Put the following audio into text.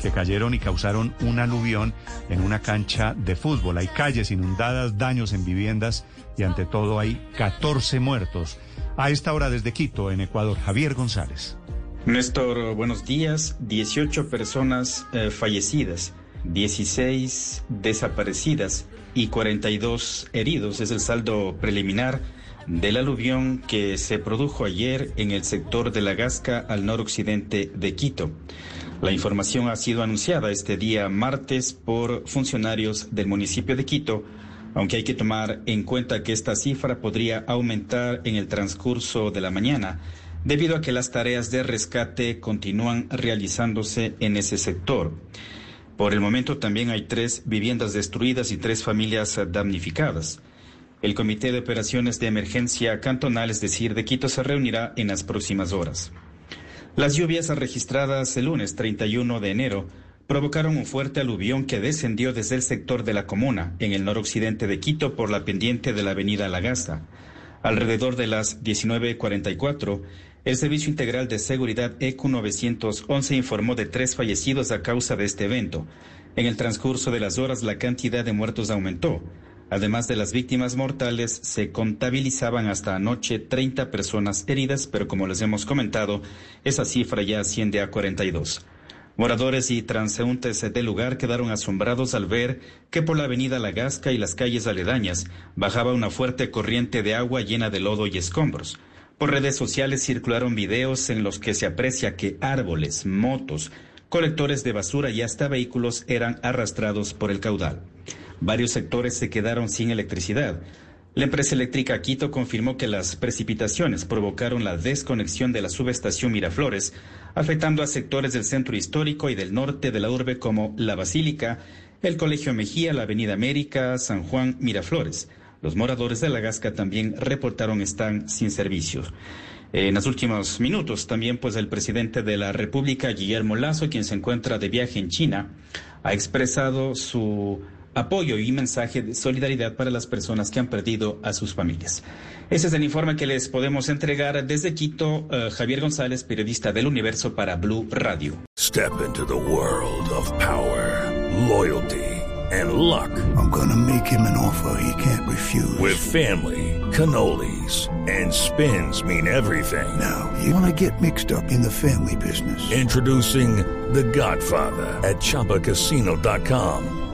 que cayeron y causaron un aluvión en una cancha de fútbol. Hay calles inundadas, daños en viviendas y ante todo hay 14 muertos. A esta hora desde Quito, en Ecuador, Javier González. Néstor, buenos días. 18 personas eh, fallecidas, 16 desaparecidas y 42 heridos. Es el saldo preliminar del aluvión que se produjo ayer en el sector de la Gasca al noroccidente de Quito. La información ha sido anunciada este día martes por funcionarios del municipio de Quito, aunque hay que tomar en cuenta que esta cifra podría aumentar en el transcurso de la mañana, debido a que las tareas de rescate continúan realizándose en ese sector. Por el momento también hay tres viviendas destruidas y tres familias damnificadas. El Comité de Operaciones de Emergencia Cantonal, es decir, de Quito, se reunirá en las próximas horas. Las lluvias registradas el lunes 31 de enero provocaron un fuerte aluvión que descendió desde el sector de la comuna, en el noroccidente de Quito, por la pendiente de la avenida Lagasta. Alrededor de las 19.44, el Servicio Integral de Seguridad ECU 911 informó de tres fallecidos a causa de este evento. En el transcurso de las horas, la cantidad de muertos aumentó. Además de las víctimas mortales, se contabilizaban hasta anoche 30 personas heridas, pero como les hemos comentado, esa cifra ya asciende a 42. Moradores y transeúntes del lugar quedaron asombrados al ver que por la avenida La Gasca y las calles aledañas bajaba una fuerte corriente de agua llena de lodo y escombros. Por redes sociales circularon videos en los que se aprecia que árboles, motos, colectores de basura y hasta vehículos eran arrastrados por el caudal. Varios sectores se quedaron sin electricidad. La empresa eléctrica Quito confirmó que las precipitaciones provocaron la desconexión de la subestación Miraflores, afectando a sectores del centro histórico y del norte de la urbe como La Basílica, el Colegio Mejía, la Avenida América, San Juan, Miraflores. Los moradores de La Gasca también reportaron están sin servicios. En los últimos minutos también pues el presidente de la República, Guillermo Lazo, quien se encuentra de viaje en China, ha expresado su apoyo y mensaje de solidaridad para las personas que han perdido a sus familias. Ese es el informe que les podemos entregar desde Quito. Uh, Javier González, periodista del Universo para Blue Radio. Step into the world of power, loyalty and luck. I'm gonna make him an offer he can't refuse. With family, cannolis and spins mean everything. Now, you wanna get mixed up in the family business. Introducing The Godfather at ChumbaCasino.com.